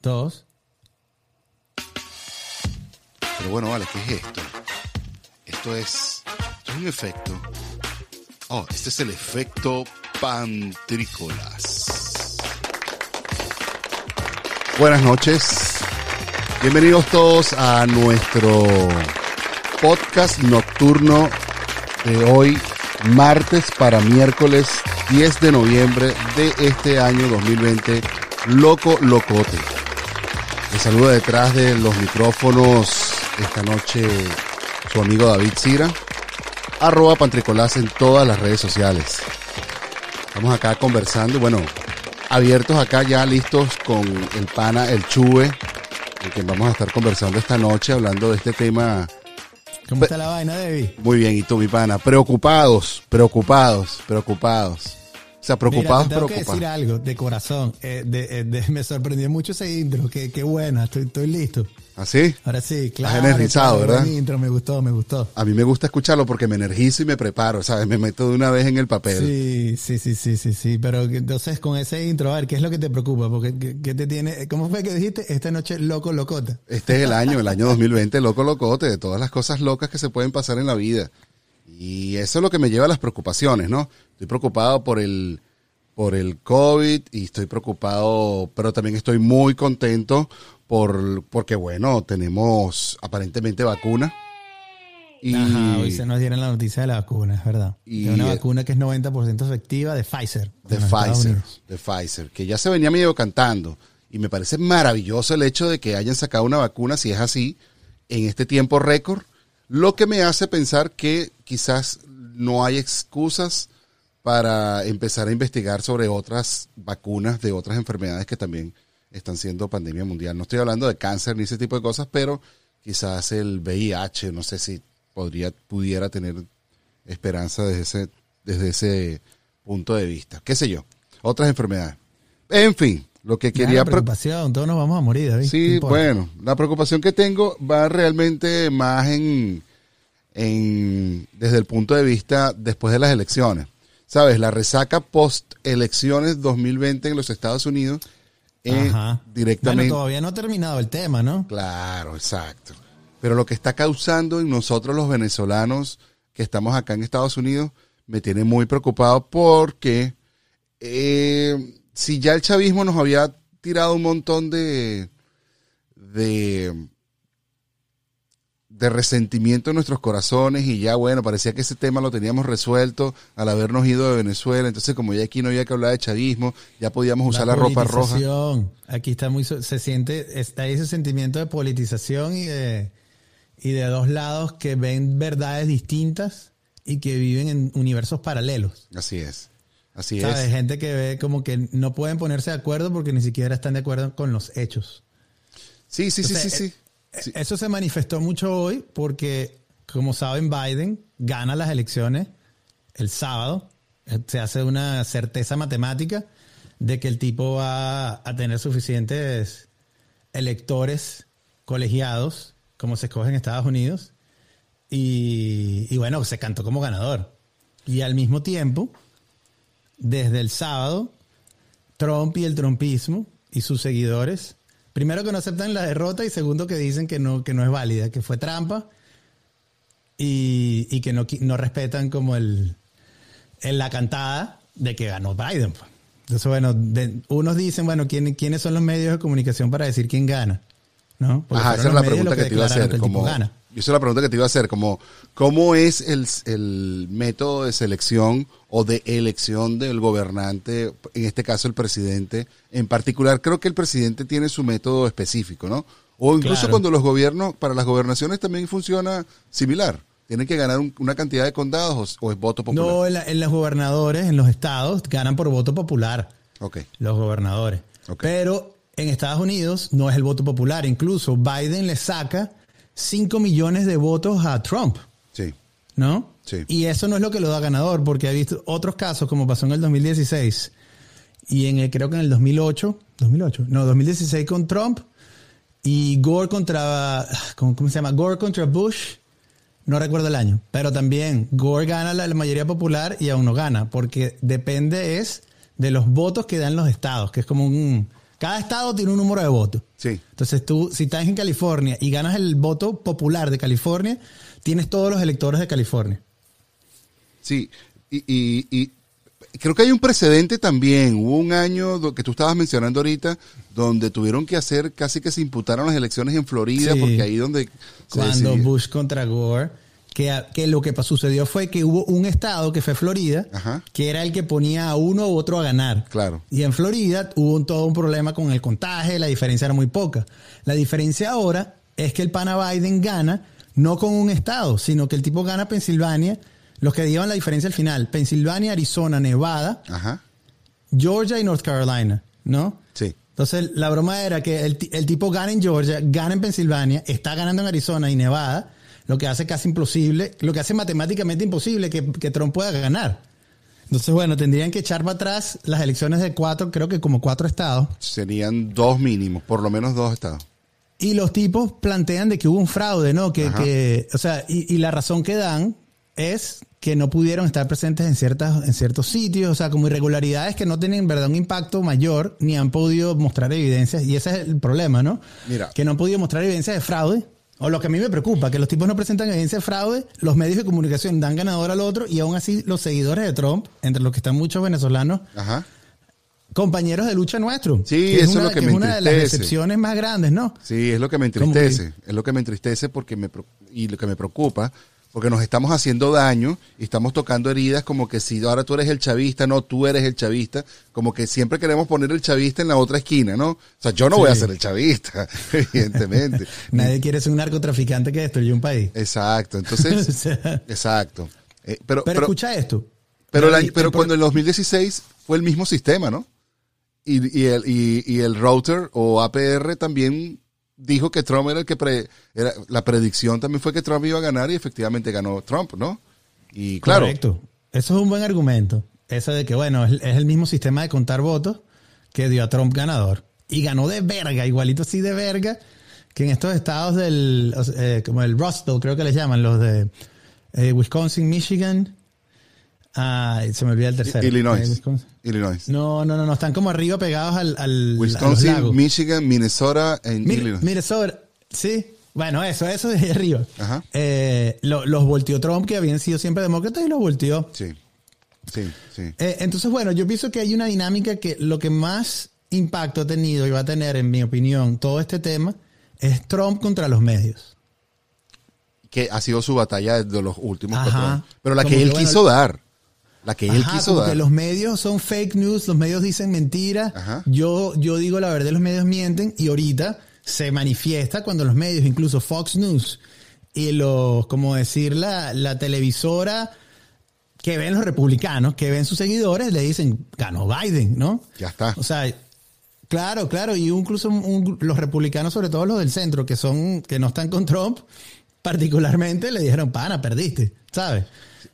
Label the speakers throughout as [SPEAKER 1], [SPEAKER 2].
[SPEAKER 1] Dos.
[SPEAKER 2] Pero bueno, vale, ¿qué es esto? Esto es, esto es un efecto. Oh, este es el efecto pantrícolas. Buenas noches. Bienvenidos todos a nuestro podcast nocturno de hoy, martes para miércoles 10 de noviembre de este año 2020. Loco Locote. Les saluda detrás de los micrófonos esta noche su amigo David Cira. Arroba Pantricolás en todas las redes sociales. Estamos acá conversando, bueno, abiertos acá ya listos con el pana, el Chuve, con quien vamos a estar conversando esta noche hablando de este tema.
[SPEAKER 1] ¿Cómo está la vaina, David?
[SPEAKER 2] Muy bien, y tú, mi pana, preocupados, preocupados, preocupados. Sea, preocupados,
[SPEAKER 1] Mira, te tengo que decir algo de corazón. Eh, de- eh, de- me sorprendió mucho ese intro. Qué, qué buena, estoy, estoy listo.
[SPEAKER 2] ¿Así?
[SPEAKER 1] Ahora sí, claro.
[SPEAKER 2] energizado,
[SPEAKER 1] claro,
[SPEAKER 2] ¿verdad?
[SPEAKER 1] intro, me gustó, me gustó.
[SPEAKER 2] A mí me gusta escucharlo porque me energizo y me preparo, ¿sabes? Me meto de una vez en el papel.
[SPEAKER 1] Sí, sí, sí, sí, sí, sí. Pero entonces con ese intro, a ver, ¿qué es lo que te preocupa? Porque ¿qué, qué te tiene? ¿Cómo fue que dijiste? Esta noche loco, locota.
[SPEAKER 2] Este es el año, el año 2020, loco locote, de todas las cosas locas que se pueden pasar en la vida. Y eso es lo que me lleva a las preocupaciones, ¿no? Estoy preocupado por el, por el COVID y estoy preocupado, pero también estoy muy contento por, porque bueno, tenemos aparentemente vacuna. Y,
[SPEAKER 1] Ajá, hoy se nos dieron la noticia de la vacuna, es verdad.
[SPEAKER 2] Y-
[SPEAKER 1] de una vacuna que es 90% efectiva de Pfizer.
[SPEAKER 2] de Pfizer, de Pfizer, que ya se venía medio cantando. Y me parece maravilloso el hecho de que hayan sacado una vacuna, si es así, en este tiempo récord, lo que me hace pensar que quizás no hay excusas para empezar a investigar sobre otras vacunas de otras enfermedades que también están siendo pandemia mundial. No estoy hablando de cáncer ni ese tipo de cosas, pero quizás el VIH, no sé si podría, pudiera tener esperanza desde ese, desde ese punto de vista. ¿Qué sé yo? Otras enfermedades. En fin, lo que
[SPEAKER 1] Quería
[SPEAKER 2] pre-
[SPEAKER 1] preocupación, todos nos vamos a morir, David. ¿Qué
[SPEAKER 2] Sí, bueno, la preocupación que tengo va realmente más en, en desde el punto de vista después de las elecciones. ¿Sabes? La resaca post elecciones 2020 en los Estados Unidos eh, directamente.
[SPEAKER 1] Bueno, todavía no ha terminado el tema, ¿no?
[SPEAKER 2] Claro, exacto. Pero lo que está causando en nosotros los venezolanos que estamos acá en Estados Unidos me tiene muy preocupado porque eh, si ya el chavismo nos había tirado un montón de, de, de resentimiento en nuestros corazones y ya bueno, parecía que ese tema lo teníamos resuelto al habernos ido de Venezuela, entonces como ya aquí no había que hablar de chavismo, ya podíamos usar la, ropa roja.
[SPEAKER 1] Aquí está muy, se siente, está ese sentimiento de politización y de, y de dos lados que ven verdades distintas y que viven en universos paralelos.
[SPEAKER 2] Así es, así
[SPEAKER 1] ¿Sabes?
[SPEAKER 2] es.
[SPEAKER 1] Gente que ve como que no pueden ponerse de acuerdo porque ni siquiera están de acuerdo con los hechos.
[SPEAKER 2] Sí, sí, sí, sí, sí.
[SPEAKER 1] Eso se manifestó mucho hoy porque, como saben, Biden gana las elecciones el sábado. Eh, Se hace una certeza matemática de que el tipo va a tener suficientes electores colegiados, como se escoge en Estados Unidos. Y, y bueno, se cantó como ganador. Y al mismo tiempo, desde el sábado, Trump y el trumpismo y sus seguidores, primero que no aceptan la derrota y segundo que dicen que no, que no es válida, que fue trampa y, y que no, no respetan como el, en la cantada de que ganó Biden. pues. Entonces, bueno, de- unos dicen, bueno, ¿quién- ¿quiénes son los medios de comunicación para decir quién gana? ¿No? Porque
[SPEAKER 2] Ajá, esa es la pregunta
[SPEAKER 1] los
[SPEAKER 2] que te iba a hacer.
[SPEAKER 1] que el tipo
[SPEAKER 2] Como,
[SPEAKER 1] gana.
[SPEAKER 2] Esa es la pregunta que te iba a hacer, como, ¿cómo es el, el método de selección o de elección del gobernante, en este caso el presidente? En particular, creo que el presidente tiene su método específico, ¿no? O incluso
[SPEAKER 1] Claro.
[SPEAKER 2] cuando los gobiernos, para las gobernaciones también funciona similar. Tienen que ganar un- una cantidad de condados o, o es voto popular.
[SPEAKER 1] No, en, la- en los gobernadores, en los estados, ganan por voto popular.
[SPEAKER 2] Ok.
[SPEAKER 1] los gobernadores.
[SPEAKER 2] Ok.
[SPEAKER 1] Pero en Estados Unidos no es el voto popular. Incluso Biden le saca 5 millones de votos a Trump,
[SPEAKER 2] Sí.
[SPEAKER 1] ¿no?
[SPEAKER 2] Sí.
[SPEAKER 1] Y eso no es lo que lo da ganador, porque ha visto otros casos, como pasó en el 2016 y en el, creo que en el 2008, 2008, no, 2016 con Trump y Gore contra, ¿cómo, cómo se llama? Gore contra Bush. No recuerdo el año, pero también Gore gana la, la mayoría popular y aún no gana, porque depende es de los votos que dan los estados, que es como un, cada estado tiene un número de votos.
[SPEAKER 2] Sí.
[SPEAKER 1] Entonces tú, si estás en California y ganas el voto popular de California, tienes todos los electores de California.
[SPEAKER 2] Sí, y, y- y creo que hay un precedente también. Hubo un año que tú estabas mencionando ahorita donde tuvieron que hacer, casi que se imputaron las elecciones en Florida,
[SPEAKER 1] Sí.
[SPEAKER 2] porque ahí donde
[SPEAKER 1] Cuando. Bush contra Gore, que, que lo que sucedió fue que hubo un estado que fue Florida,
[SPEAKER 2] Ajá.
[SPEAKER 1] que era el que ponía a uno u otro a ganar.
[SPEAKER 2] Claro.
[SPEAKER 1] Y en Florida hubo un- todo un problema con el contagio, la diferencia era muy poca. La diferencia ahora es que el pana Biden gana no con un estado, sino que el tipo gana Pensilvania, los que llevan la diferencia al final, Pensilvania, Arizona, Nevada,
[SPEAKER 2] Ajá,
[SPEAKER 1] Georgia y North Carolina, ¿no?
[SPEAKER 2] sí.
[SPEAKER 1] Entonces, la broma era que el, el tipo gana en Georgia, gana en Pensilvania, está ganando en Arizona y Nevada, lo que hace casi imposible, lo que hace matemáticamente imposible que, que Trump pueda ganar. Entonces, bueno, tendrían que echar para atrás las elecciones de cuatro, creo que como cuatro estados.
[SPEAKER 2] Serían dos mínimos, por lo menos dos estados.
[SPEAKER 1] Y los tipos plantean de que hubo un fraude, ¿no? Que, que o sea, y, y la razón que dan es que no pudieron estar presentes en, ciertas, en ciertos sitios, o sea, como irregularidades que no tienen en verdad un impacto mayor, ni han podido mostrar evidencias, y ese es el problema, ¿no?
[SPEAKER 2] Mira.
[SPEAKER 1] Que no han podido mostrar evidencias de fraude, o lo que a mí me preocupa, que los tipos no presentan evidencia de fraude, los medios de comunicación dan ganador al otro, y aún así los seguidores de Trump, entre los que están muchos venezolanos,
[SPEAKER 2] Ajá.
[SPEAKER 1] compañeros de lucha nuestro.
[SPEAKER 2] Sí, eso es
[SPEAKER 1] una,
[SPEAKER 2] lo que
[SPEAKER 1] que
[SPEAKER 2] me
[SPEAKER 1] es una de las decepciones más grandes, ¿no?
[SPEAKER 2] Sí, es lo que me entristece. Es lo que me entristece porque me y lo que me preocupa, porque nos estamos haciendo daño y estamos tocando heridas como que si ahora tú eres el chavista, no, tú eres el chavista, como que siempre queremos poner el chavista en la otra esquina, ¿no? O sea, yo no voy a ser el chavista, evidentemente.
[SPEAKER 1] Nadie quiere ser un narcotraficante que destruyó un país.
[SPEAKER 2] Exacto,
[SPEAKER 1] O
[SPEAKER 2] entonces,
[SPEAKER 1] sea,
[SPEAKER 2] exacto. Eh, pero,
[SPEAKER 1] pero,
[SPEAKER 2] pero,
[SPEAKER 1] escucha esto.
[SPEAKER 2] pero, pero cuando en 2016 fue el mismo sistema, ¿no? Y, y el, y, y el router o APR también dijo que Trump era el que pre- era, la predicción también fue que Trump iba a ganar y efectivamente ganó Trump, ¿no? Y claro,
[SPEAKER 1] Correcto. Eso es un buen argumento. Eso de que, bueno, es, el mismo sistema de contar votos que dio a Trump ganador. Y ganó de verga, igualito así de verga, que en estos estados del, eh, como el Rust Belt, creo que les llaman, los de eh, Wisconsin, Michigan. Ah, se me olvida el tercero.
[SPEAKER 2] Illinois.
[SPEAKER 1] Eh.
[SPEAKER 2] Illinois.
[SPEAKER 1] No, no, no, no, están como arriba pegados al, al a los
[SPEAKER 2] Wisconsin,
[SPEAKER 1] lagos.
[SPEAKER 2] Michigan, Minnesota e
[SPEAKER 1] Mire-
[SPEAKER 2] Illinois.
[SPEAKER 1] Minnesota, sí. Bueno, eso, eso de arriba.
[SPEAKER 2] Ajá.
[SPEAKER 1] Eh, lo- los volteó Trump, que habían sido siempre demócratas, y los volteó.
[SPEAKER 2] Sí, sí, sí.
[SPEAKER 1] Eh, entonces, bueno, yo pienso que hay una dinámica que lo que más impacto ha tenido y va a tener, en mi opinión, todo este tema, es Trump contra los medios.
[SPEAKER 2] Que ha sido su batalla de los últimos
[SPEAKER 1] Ajá.
[SPEAKER 2] cuatro años. Pero la
[SPEAKER 1] Como
[SPEAKER 2] que él
[SPEAKER 1] que, bueno,
[SPEAKER 2] quiso dar. La que él
[SPEAKER 1] Ajá,
[SPEAKER 2] quiso
[SPEAKER 1] como
[SPEAKER 2] dar.
[SPEAKER 1] que los medios son fake news, los medios dicen mentiras. Yo, yo digo la verdad, los medios mienten y ahorita se manifiesta cuando los medios, incluso Fox News y los, como decir, la, la televisora que ven los republicanos, que ven sus seguidores, le dicen, ganó Biden, ¿no?
[SPEAKER 2] Ya está.
[SPEAKER 1] O sea, claro, claro, y incluso un- los republicanos, sobre todo los del centro, que son, que no están con Trump, particularmente le dijeron, pana, perdiste, ¿sabes?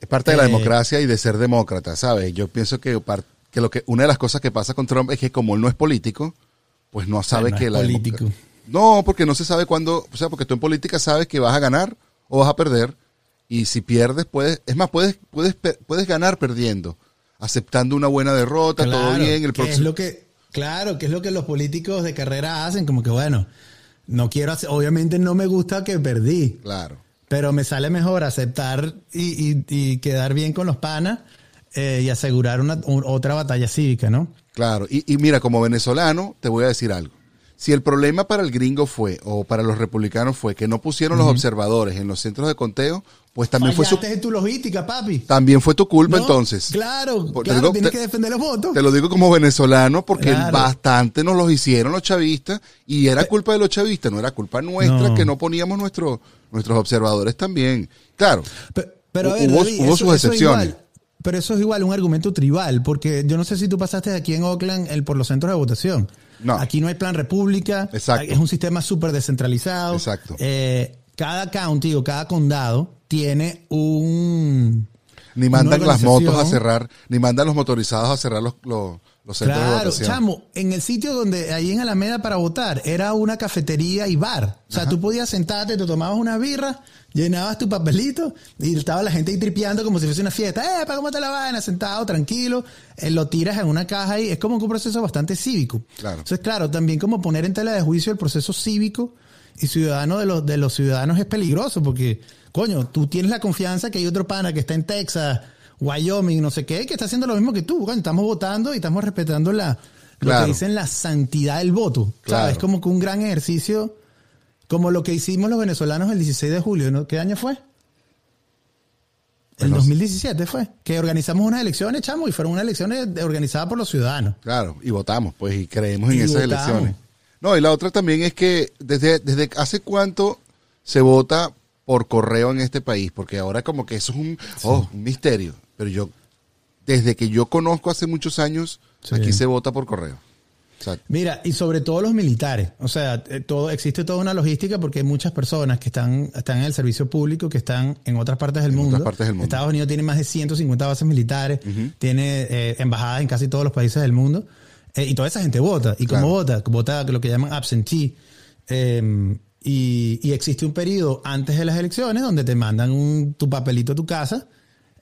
[SPEAKER 2] Es parte de la
[SPEAKER 1] Eh,
[SPEAKER 2] democracia y de ser demócrata, ¿sabes? Yo pienso que, que, lo que una de las cosas que pasa con Trump es que como él no es político, pues no sabe
[SPEAKER 1] no
[SPEAKER 2] que
[SPEAKER 1] es
[SPEAKER 2] la
[SPEAKER 1] político.
[SPEAKER 2] No, porque no se sabe cuándo, o sea, porque tú en política sabes que vas a ganar o vas a perder y si pierdes puedes, es más puedes puedes puedes ganar perdiendo, aceptando una buena derrota, todo
[SPEAKER 1] Claro,
[SPEAKER 2] bien, el
[SPEAKER 1] es
[SPEAKER 2] próximo
[SPEAKER 1] lo que claro que es lo que los políticos de carrera hacen como que bueno no quiero hacer obviamente no me gusta que perdí
[SPEAKER 2] Claro.
[SPEAKER 1] Pero me sale mejor aceptar y, y- y quedar bien con los panas eh, y asegurar una un- otra batalla cívica no
[SPEAKER 2] Claro, y, y mira, como venezolano, te voy a decir algo. Si el problema para el gringo fue, o para los republicanos fue, que no pusieron los observadores en los centros de conteo, pues también fue, su,
[SPEAKER 1] Fallaste en tu logística papi
[SPEAKER 2] también fue tu culpa
[SPEAKER 1] ¿No?
[SPEAKER 2] entonces.
[SPEAKER 1] claro
[SPEAKER 2] Por-
[SPEAKER 1] claro
[SPEAKER 2] digo-
[SPEAKER 1] tienes
[SPEAKER 2] te-
[SPEAKER 1] que defender los votos
[SPEAKER 2] Te lo digo como venezolano porque
[SPEAKER 1] Claro.
[SPEAKER 2] bastante nos los hicieron los chavistas y era culpa de los chavistas, no era culpa nuestra
[SPEAKER 1] No.
[SPEAKER 2] que no poníamos nuestro, nuestros observadores también. Claro,
[SPEAKER 1] Pe- Pero a ver,
[SPEAKER 2] Hubo-
[SPEAKER 1] David,
[SPEAKER 2] hubo sus
[SPEAKER 1] es
[SPEAKER 2] excepciones.
[SPEAKER 1] pero eso es igual un argumento tribal, porque yo no sé si tú pasaste aquí en Oakland el, por los centros de votación.
[SPEAKER 2] No.
[SPEAKER 1] Aquí no hay plan república.
[SPEAKER 2] Exacto.
[SPEAKER 1] Es un sistema súper descentralizado.
[SPEAKER 2] Exacto.
[SPEAKER 1] Eh, cada county o cada condado tiene un...
[SPEAKER 2] ni mandan las motos a cerrar, ni mandan los motorizados a cerrar los, los, los centros de
[SPEAKER 1] Claro,
[SPEAKER 2] votación.
[SPEAKER 1] chamo, en el sitio donde ahí en Alameda para votar era una cafetería y bar. O sea, tú podías sentarte, te tomabas una birra, llenabas tu papelito y estaba la gente ahí tripeando como si fuese una fiesta. ¡Eh, para cómo te la vaina! Sentado, tranquilo, eh, lo tiras en una caja y es como un proceso bastante cívico.
[SPEAKER 2] Claro.
[SPEAKER 1] Entonces, claro, también como poner en tela de juicio el proceso cívico y ciudadano de los, de los ciudadanos es peligroso porque, coño, tú tienes la confianza que hay otro pana que está en Texas, Wyoming, no sé qué, que está haciendo lo mismo que tú. Coño, estamos votando y estamos respetando la, lo que dicen la santidad del voto.
[SPEAKER 2] Claro.
[SPEAKER 1] ¿Sabes? Como que un gran ejercicio, como lo que hicimos los venezolanos el 16 de julio. ¿no? ¿Qué año fue? El
[SPEAKER 2] Bueno,
[SPEAKER 1] 2017 fue. Que organizamos unas elecciones, chamo, y fueron unas elecciones organizadas por los ciudadanos.
[SPEAKER 2] Claro, y votamos, pues, y creemos en esas
[SPEAKER 1] votamos.
[SPEAKER 2] elecciones. No, y la otra también es que desde, desde hace cuánto se vota por correo en este país, porque ahora como que eso es un, oh, un misterio. Pero yo, desde que yo conozco hace muchos años,
[SPEAKER 1] Sí.
[SPEAKER 2] aquí se vota por correo.
[SPEAKER 1] Mira, y sobre todo los militares. O sea, eh, todo, existe toda una logística porque hay muchas personas que están, están en el servicio público, que están en otras partes del,
[SPEAKER 2] En
[SPEAKER 1] mundo.
[SPEAKER 2] otras partes del mundo.
[SPEAKER 1] Estados Unidos tiene más de 150 bases militares, tiene eh, embajadas en casi todos los países del mundo. Eh, y toda esa gente vota. ¿Y
[SPEAKER 2] Claro.
[SPEAKER 1] cómo vota? Vota lo que llaman absentee. Eh, y, y existe un periodo antes de las elecciones donde te mandan un, tu papelito a tu casa.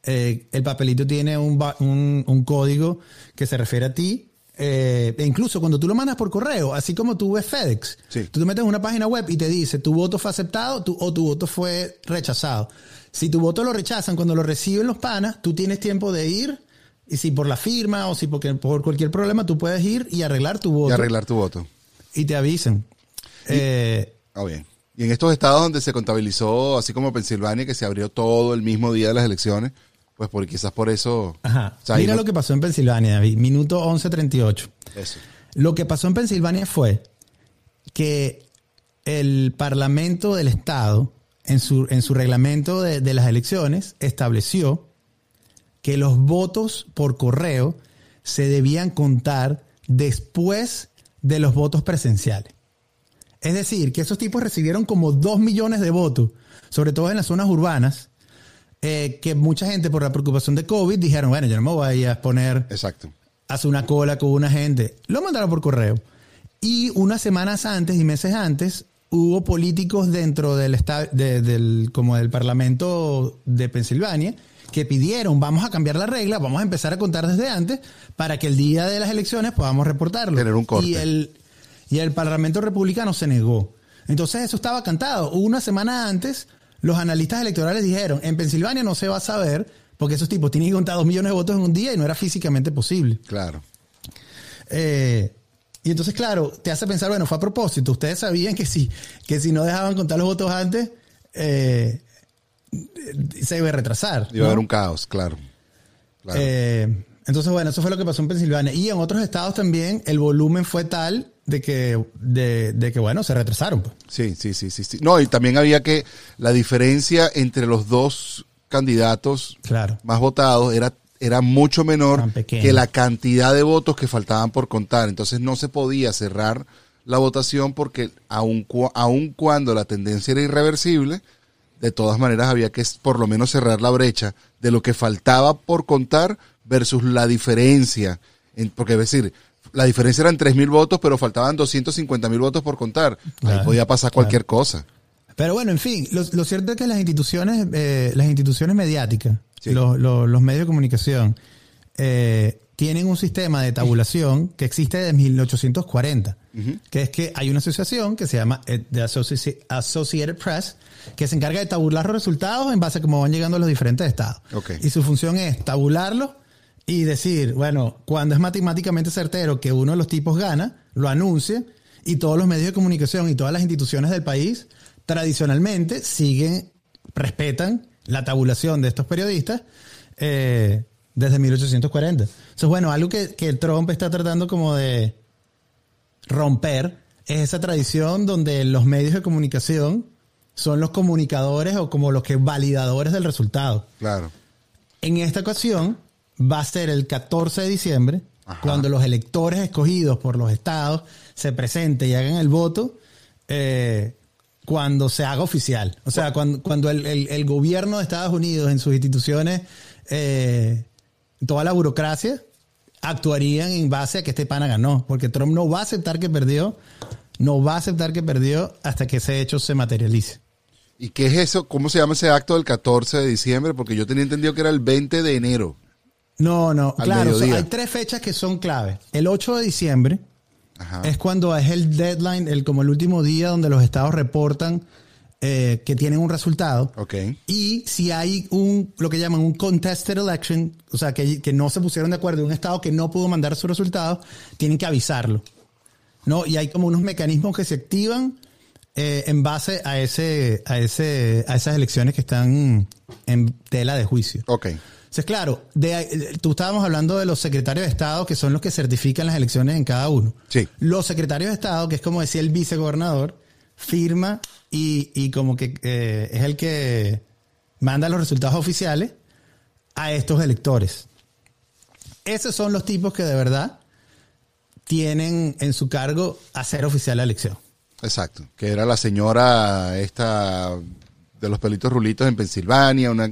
[SPEAKER 1] Eh, el papelito tiene un, un, un código que se refiere a ti. eh, e incluso cuando tú lo mandas por correo, así como tú ves FedEx,
[SPEAKER 2] Sí.
[SPEAKER 1] tú te metes en una página web y te dice tu voto fue aceptado tu- o tu voto fue rechazado. Si tu voto lo rechazan cuando lo reciben los panas, tú tienes tiempo de ir y si por la firma o si porque, por cualquier problema tú puedes ir y arreglar tu voto
[SPEAKER 2] y arreglar tu voto.
[SPEAKER 1] y te avisan. Eh,
[SPEAKER 2] Ah, bien. Y en estos estados donde se contabilizó, así como Pensilvania, que se abrió todo el mismo día de las elecciones, pues por, quizás por eso...
[SPEAKER 1] ajá.
[SPEAKER 2] o sea, ahí
[SPEAKER 1] Mira
[SPEAKER 2] no-
[SPEAKER 1] lo que pasó en Pensilvania, David. Minuto 11.38.
[SPEAKER 2] Eso.
[SPEAKER 1] Lo que pasó en Pensilvania fue que el Parlamento del Estado, en su, en su reglamento de, de las elecciones, estableció que los votos por correo se debían contar después de los votos presenciales. Es decir, que esos tipos recibieron como dos millones de votos, sobre todo en las zonas urbanas, eh, que mucha gente por la preocupación de COVID dijeron, bueno, yo no me voy a exponer
[SPEAKER 2] Exacto.
[SPEAKER 1] hace una cola con una gente. Lo mandaron por correo. Y unas semanas antes y meses antes hubo políticos dentro del, de- del, como del Parlamento de Pensilvania que pidieron, vamos a cambiar la regla, vamos a empezar a contar desde antes para que el día de las elecciones podamos reportarlo.
[SPEAKER 2] Tener un corte.
[SPEAKER 1] Y el, y el Parlamento Republicano se negó. Entonces eso estaba cantado. Una semana antes, los analistas electorales dijeron, en Pensilvania no se va a saber porque esos tipos tienen que contar dos millones de votos en un día y no era físicamente posible.
[SPEAKER 2] Claro.
[SPEAKER 1] Eh, y entonces, claro, te hace pensar, bueno, fue a propósito. Ustedes sabían que si, que si no dejaban contar los votos antes, eh, se iba a retrasar.
[SPEAKER 2] Iba a haber un caos, claro. Claro.
[SPEAKER 1] Eh, entonces, bueno, eso fue lo que pasó en Pensilvania. Y en otros estados también el volumen fue tal de que, de, de que bueno, se retrasaron. pues.
[SPEAKER 2] Sí, sí, sí, sí, sí. No, y también había que la diferencia entre los dos candidatos
[SPEAKER 1] Claro.
[SPEAKER 2] más votados era, era mucho menor que la cantidad de votos que faltaban por contar. Entonces no se podía cerrar la votación porque aun, cu- aun cuando la tendencia era irreversible, de todas maneras había que por lo menos cerrar la brecha de lo que faltaba por contar versus la diferencia. En- porque es decir, la diferencia eran 3.000 votos, pero faltaban 250.000 votos por contar. Ahí podía pasar cualquier cosa.
[SPEAKER 1] Pero bueno, en fin, lo, lo cierto es que las instituciones, eh, las instituciones mediáticas,
[SPEAKER 2] Sí.
[SPEAKER 1] los, los- los medios de comunicación, eh, tienen un sistema de tabulación que existe desde 1840, que es que hay una asociación que se llama eh, The Associ- Associated Press, que se encarga de tabular los resultados en base a cómo van llegando los diferentes estados. Y su función es tabularlos y decir, bueno, cuando es matemáticamente certero que uno de los tipos gana, lo anuncia y todos los medios de comunicación y todas las instituciones del país tradicionalmente siguen, respetan la tabulación de estos periodistas eh, desde 1840. Entonces, bueno, algo que, que Trump está tratando como de romper es esa tradición donde los medios de comunicación son los comunicadores o como los que validadores del resultado.
[SPEAKER 2] Claro.
[SPEAKER 1] En esta ocasión va a ser el 14 de diciembre,
[SPEAKER 2] Ajá.
[SPEAKER 1] cuando los electores escogidos por los estados se presenten y hagan el voto, eh, cuando se haga oficial. O sea, cuando, cuando el, el- el gobierno de Estados Unidos en sus instituciones, eh, toda la burocracia, actuarían en base a que este pana ganó, porque Trump no va a aceptar que perdió, no va a aceptar que perdió hasta que ese hecho se materialice.
[SPEAKER 2] ¿Y qué es eso? ¿Cómo se llama ese acto del 14 de diciembre? Porque yo tenía entendido que era el 20 de enero.
[SPEAKER 1] No, no, claro, hay tres fechas que son clave. El 8 de diciembre
[SPEAKER 2] Ajá.
[SPEAKER 1] es cuando es el deadline, el, como el último día donde los estados reportan eh, que tienen un resultado.
[SPEAKER 2] Ok.
[SPEAKER 1] Y si hay un, lo que llaman un contested election, o sea, que, que no se pusieron de acuerdo, un estado que no pudo mandar su resultado, tienen que avisarlo. ¿No? Y hay como unos mecanismos que se activan eh, en base a ese, a ese, a esas elecciones que están en tela de juicio.
[SPEAKER 2] Ok.
[SPEAKER 1] Entonces, claro, de, tú estábamos hablando de los secretarios de Estado, que son los que certifican las elecciones en cada uno.
[SPEAKER 2] Sí.
[SPEAKER 1] Los secretarios de Estado, que es como decía el vicegobernador, firma y, y como que eh, es el que manda los resultados oficiales a estos electores. Esos son los tipos que de verdad tienen en su cargo hacer oficial la elección.
[SPEAKER 2] Exacto. Que era la señora esta de los pelitos rulitos en Pensilvania, una,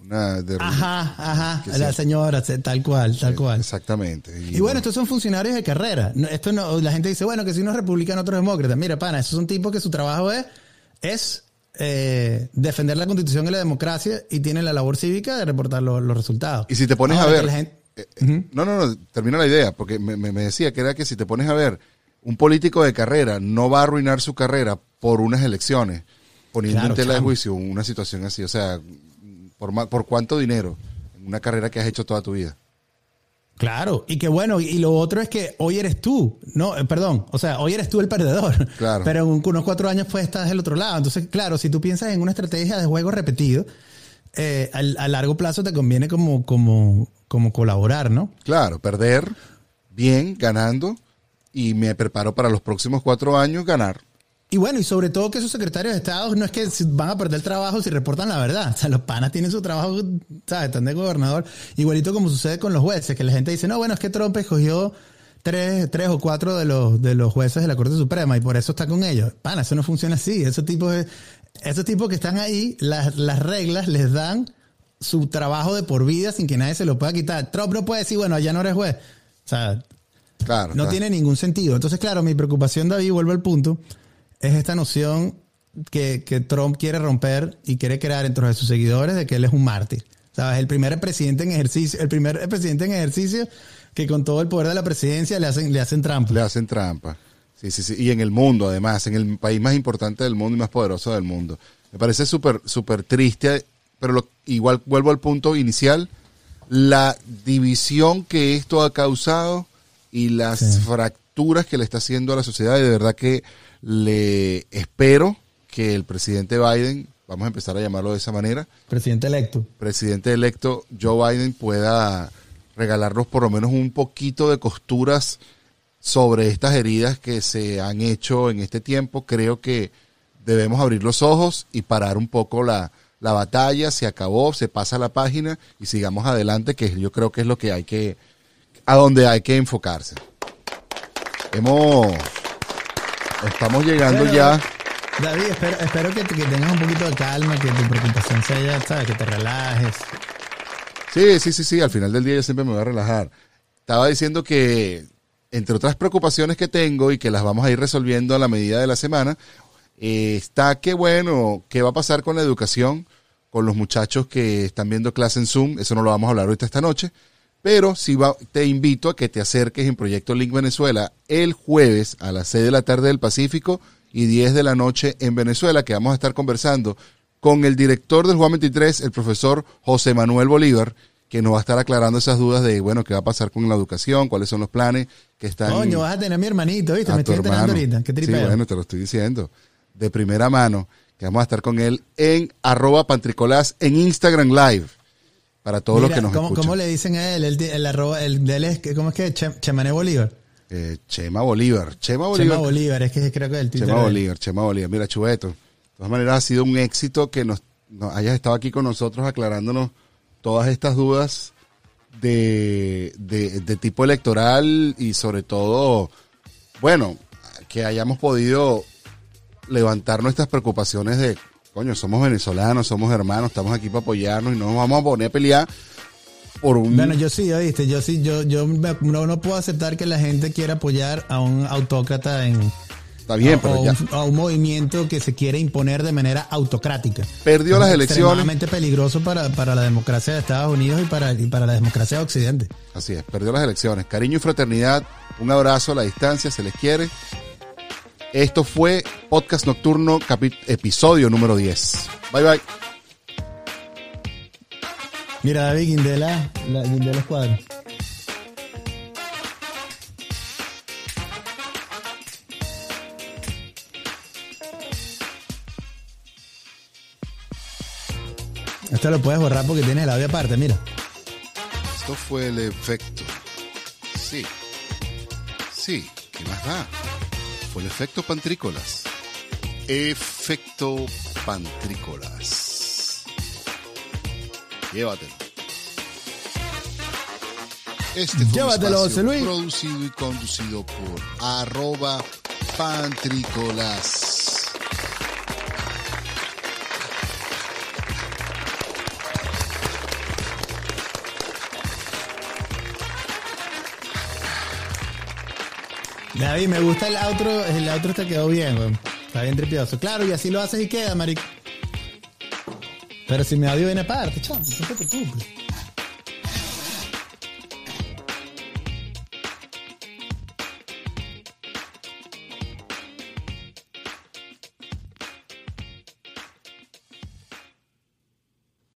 [SPEAKER 2] una de
[SPEAKER 1] Ajá, ajá, la señora, tal cual, tal cual.
[SPEAKER 2] Exactamente.
[SPEAKER 1] Y bueno, estos son funcionarios de carrera. Esto no, la gente dice, bueno, que si uno es republicano, otro es demócrata. Mira, pana, esos son tipos que su trabajo es, es eh, defender la constitución y la democracia y tienen la labor cívica de reportar los, los resultados.
[SPEAKER 2] Y si te pones
[SPEAKER 1] Ahora
[SPEAKER 2] a ver,
[SPEAKER 1] la gente-
[SPEAKER 2] eh, eh, no, no, no, termina la idea, porque me, me- me decía que era que si te pones a ver, un político de carrera no va a arruinar su carrera por unas elecciones, poniendo
[SPEAKER 1] Claro,
[SPEAKER 2] en tela de juicio una situación así, o sea, por, por cuánto dinero una carrera que has hecho toda tu vida.
[SPEAKER 1] Claro, y que bueno, y lo otro es que hoy eres tú, no, eh, perdón, o sea, hoy eres tú el perdedor,
[SPEAKER 2] Claro.
[SPEAKER 1] pero en unos cuatro años pues estás del otro lado. Entonces, claro, si tú piensas en una estrategia de juego repetido, eh, al- a largo plazo te conviene como, como, como colaborar, ¿no?
[SPEAKER 2] Claro, perder bien, ganando, y me preparo para los próximos cuatro años ganar.
[SPEAKER 1] Y bueno, y sobre todo que esos secretarios de Estado no es que van a perder el trabajo si reportan la verdad. O sea, los panas tienen su trabajo, ¿sabes? Están de gobernador. Igualito como sucede con los jueces, que la gente dice, no, bueno, es que Trump escogió tres, tres o cuatro de los, de los jueces de la Corte Suprema y por eso está con ellos. Pana, eso no funciona así. Esos tipos, de- esos tipos que están ahí, las, las reglas les dan su trabajo de por vida sin que nadie se lo pueda quitar. Trump no puede decir, bueno, allá no eres juez. O sea,
[SPEAKER 2] Claro.
[SPEAKER 1] no
[SPEAKER 2] claro.
[SPEAKER 1] tiene ningún sentido. Entonces, claro, mi preocupación, David, vuelvo al punto, es esta noción que, que Trump quiere romper y quiere crear entre de sus seguidores de que él es un mártir. ¿Sabes? El primer presidente en ejercicio, el primer presidente en ejercicio que con todo el poder de la presidencia le hacen, le hacen trampa.
[SPEAKER 2] Le hacen trampa. Sí, sí, sí. Y en el mundo, además, en el país más importante del mundo y más poderoso del mundo. Me parece súper, súper triste, pero lo- igual vuelvo al punto inicial. La división que esto ha causado y las
[SPEAKER 1] Sí.
[SPEAKER 2] fracturas que le está haciendo a la sociedad. Y de verdad que le espero que el presidente Biden, vamos a empezar a llamarlo de esa manera,
[SPEAKER 1] Presidente electo.
[SPEAKER 2] presidente electo Joe Biden pueda regalarnos por lo menos un poquito de costuras sobre estas heridas que se han hecho en este tiempo. Creo que debemos abrir los ojos y parar un poco la, la batalla. Se acabó, se pasa la página y sigamos adelante, que yo creo que es lo que hay que, a donde hay que enfocarse. Hemos, estamos llegando ya.
[SPEAKER 1] David, espero, espero que, que tengas un poquito de calma, que tu preocupación sea, ¿sabes? Que te relajes.
[SPEAKER 2] Sí, sí, sí, sí, al final del día yo siempre me voy a relajar. Estaba diciendo que, entre otras preocupaciones que tengo y que las vamos a ir resolviendo a la medida de la semana, eh, está que, bueno, ¿qué va a pasar con la educación? Con los muchachos que están viendo clase en Zoom, eso no lo vamos a hablar ahorita esta noche, pero sí va, te invito a que te acerques en Proyecto Link Venezuela el jueves a las 6 de la tarde del Pacífico y 10 de la noche en Venezuela, que vamos a estar conversando con el director del Juan 23, el profesor José Manuel Bolívar, que nos va a estar aclarando esas dudas de, bueno, qué va a pasar con la educación, cuáles son los planes que están...
[SPEAKER 1] Coño, vas a tener a mi hermanito, ¿viste? Me estoy enterando ahorita. Qué
[SPEAKER 2] Sí,
[SPEAKER 1] tripeo.
[SPEAKER 2] bueno, te lo estoy diciendo. De primera mano, que vamos a estar con él en arroba pantricolás en Instagram Live. Para todos los que nos
[SPEAKER 1] ¿cómo,
[SPEAKER 2] escuchan.
[SPEAKER 1] ¿Cómo le dicen a él? El, el, arroba, el de él es, ¿cómo es que? Che- Chemané Bolívar.
[SPEAKER 2] Eh, Chema Bolívar. Chema
[SPEAKER 1] Chema
[SPEAKER 2] Bolívar.
[SPEAKER 1] Bolívar, es que creo que el Twitter.
[SPEAKER 2] Chema. Bolívar, Chema Bolívar. Mira, Chubeto. De todas maneras, ha sido un éxito que nos, nos hayas estado aquí con nosotros aclarándonos todas estas dudas de, de, de tipo electoral y sobre todo, bueno, que hayamos podido levantar nuestras preocupaciones de, coño, somos venezolanos, somos hermanos, estamos aquí para apoyarnos y no nos vamos a poner a pelear por un...
[SPEAKER 1] Bueno, yo sí, oíste, yo sí, yo, yo no, no puedo aceptar que la gente quiera apoyar a un autócrata en...
[SPEAKER 2] Está bien,
[SPEAKER 1] a,
[SPEAKER 2] pero ya
[SPEAKER 1] un, a un movimiento que se quiere imponer de manera autocrática.
[SPEAKER 2] perdió las
[SPEAKER 1] Es
[SPEAKER 2] elecciones.
[SPEAKER 1] Extremadamente peligroso para, para la democracia de Estados Unidos y para, y para la democracia de Occidente.
[SPEAKER 2] Así es, perdió las elecciones. Cariño y fraternidad, un abrazo a la distancia, se les quiere. Esto fue Podcast Nocturno, episodio número 10. Bye bye.
[SPEAKER 1] Mira, David Guindela, la, Guindela Escuadra. Esto lo puedes borrar porque tienes el audio aparte, mira.
[SPEAKER 2] Esto fue el efecto. Sí. Sí, ¿qué más da? El efecto pantrícolas. Efecto pantrícolas. Llévatelo. Este fue un
[SPEAKER 1] Llévatelo, José Luis.
[SPEAKER 2] producido y conducido por arroba pantrícolas.
[SPEAKER 1] David, me gusta el outro, el outro te quedó bien, weón. Está bien tripioso. Claro, y así lo haces y queda, marico. Pero si mi audio viene aparte, chamo, no te preocupes.